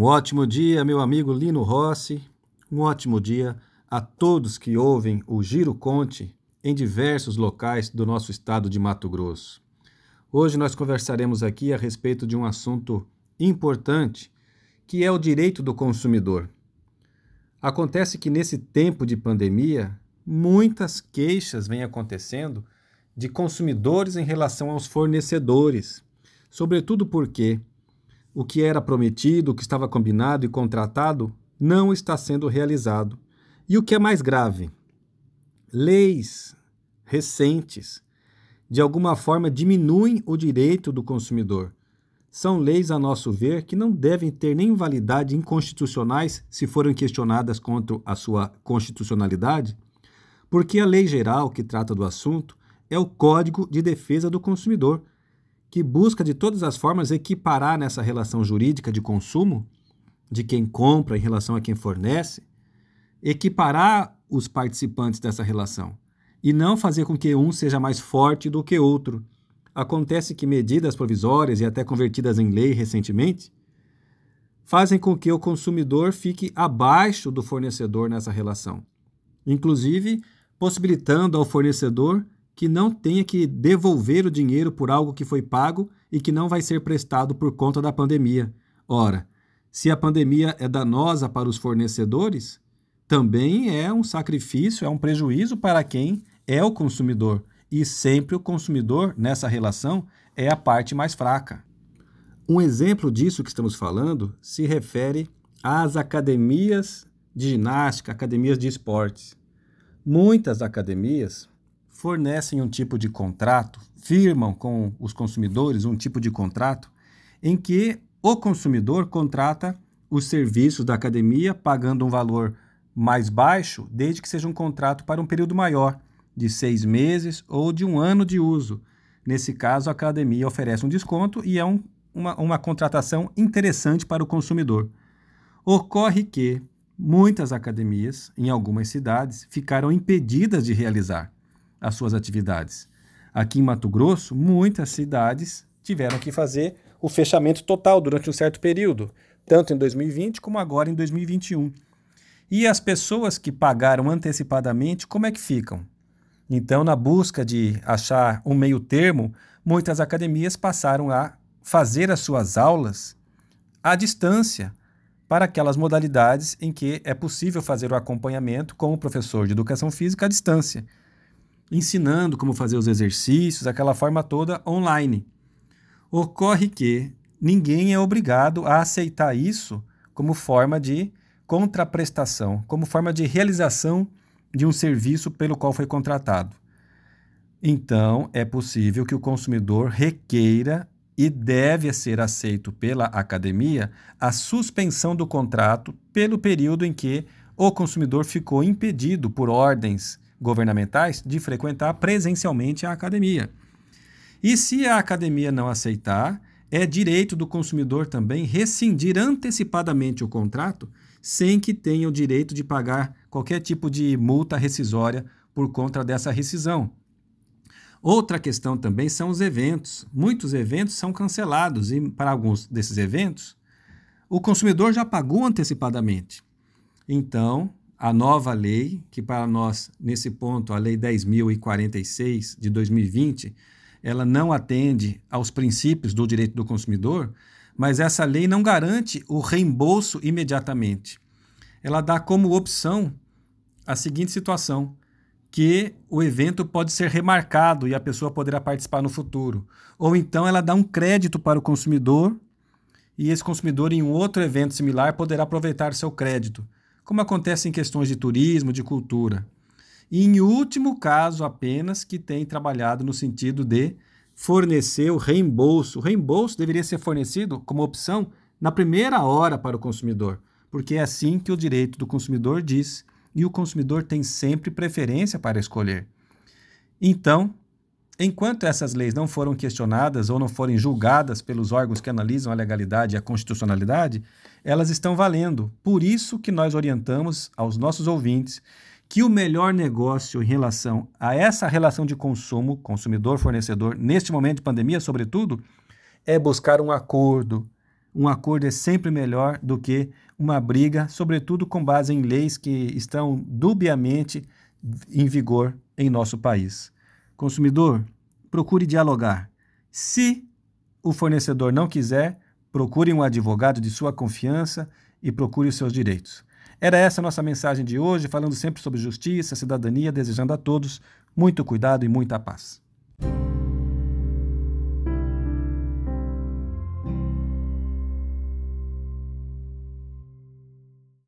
Um ótimo dia, meu amigo Lino Rossi. Um ótimo dia a todos que ouvem o Giro Conte em diversos locais do nosso estado de Mato Grosso. Hoje nós conversaremos aqui a respeito de um assunto importante, que é o direito do consumidor. Acontece que nesse tempo de pandemia, muitas queixas vêm acontecendo de consumidores em relação aos fornecedores, sobretudo porque o que era prometido, o que estava combinado e contratado, não está sendo realizado. E o que é mais grave, leis recentes de alguma forma diminuem o direito do consumidor. São leis, a nosso ver, que não devem ter nem validade inconstitucionais se forem questionadas contra a sua constitucionalidade, porque a lei geral que trata do assunto é o Código de Defesa do Consumidor, que busca de todas as formas equiparar nessa relação jurídica de consumo de quem compra em relação a quem fornece, equiparar os participantes dessa relação e não fazer com que um seja mais forte do que outro. Acontece que medidas provisórias e até convertidas em lei recentemente fazem com que o consumidor fique abaixo do fornecedor nessa relação, inclusive possibilitando ao fornecedor que não tenha que devolver o dinheiro por algo que foi pago e que não vai ser prestado por conta da pandemia. Ora, se a pandemia é danosa para os fornecedores, também é um sacrifício, é um prejuízo para quem é o consumidor. E sempre o consumidor, nessa relação, é a parte mais fraca. Um exemplo disso que estamos falando se refere às academias de ginástica, academias de esportes. Muitas academias fornecem um tipo de contrato, firmam com os consumidores um tipo de contrato em que o consumidor contrata os serviços da academia pagando um valor mais baixo, desde que seja um contrato para um período maior, de seis meses ou de um ano de uso. Nesse caso, a academia oferece um desconto e é um, uma, uma contratação interessante para o consumidor. Ocorre que muitas academias, em algumas cidades, ficaram impedidas de realizar as suas atividades. Aqui em Mato Grosso, muitas cidades tiveram que fazer o fechamento total durante um certo período, tanto em 2020 como agora em 2021. E as pessoas que pagaram antecipadamente, como é que ficam? Então, na busca de achar um meio termo, muitas academias passaram a fazer as suas aulas à distância, para aquelas modalidades em que é possível fazer o acompanhamento com o professor de educação física à distância ensinando como fazer os exercícios, aquela forma toda online. Ocorre que ninguém é obrigado a aceitar isso como forma de contraprestação, como forma de realização de um serviço pelo qual foi contratado. Então, é possível que o consumidor requeira e deve ser aceito pela academia a suspensão do contrato pelo período em que o consumidor ficou impedido por ordens governamentais de frequentar presencialmente a academia. E se a academia não aceitar, é direito do consumidor também rescindir antecipadamente o contrato sem que tenha o direito de pagar qualquer tipo de multa rescisória por conta dessa rescisão. Outra questão também são os eventos. Muitos eventos são cancelados e, para alguns desses eventos, o consumidor já pagou antecipadamente. Então, a nova lei, que para nós, nesse ponto, a Lei 10.046 de 2020, ela não atende aos princípios do direito do consumidor, mas essa lei não garante o reembolso imediatamente. Ela dá como opção a seguinte situação: que o evento pode ser remarcado e a pessoa poderá participar no futuro. Ou então ela dá um crédito para o consumidor e esse consumidor, em um outro evento similar, poderá aproveitar seu crédito como acontece em questões de turismo, de cultura. E, em último caso, apenas que tem trabalhado no sentido de fornecer o reembolso. O reembolso deveria ser fornecido como opção na primeira hora para o consumidor, porque é assim que o direito do consumidor diz, e o consumidor tem sempre preferência para escolher. Então, enquanto essas leis não foram questionadas ou não forem julgadas pelos órgãos que analisam a legalidade e a constitucionalidade, elas estão valendo. Por isso que nós orientamos aos nossos ouvintes que o melhor negócio em relação a essa relação de consumo, consumidor-fornecedor, neste momento de pandemia, sobretudo, é buscar um acordo, um acordo é sempre melhor do que uma briga, sobretudo com base em leis que estão dubiamente em vigor em nosso país. Consumidor, procure dialogar. Se o fornecedor não quiser, procure um advogado de sua confiança e procure os seus direitos. Era essa a nossa mensagem de hoje, falando sempre sobre justiça, cidadania, desejando a todos muito cuidado e muita paz.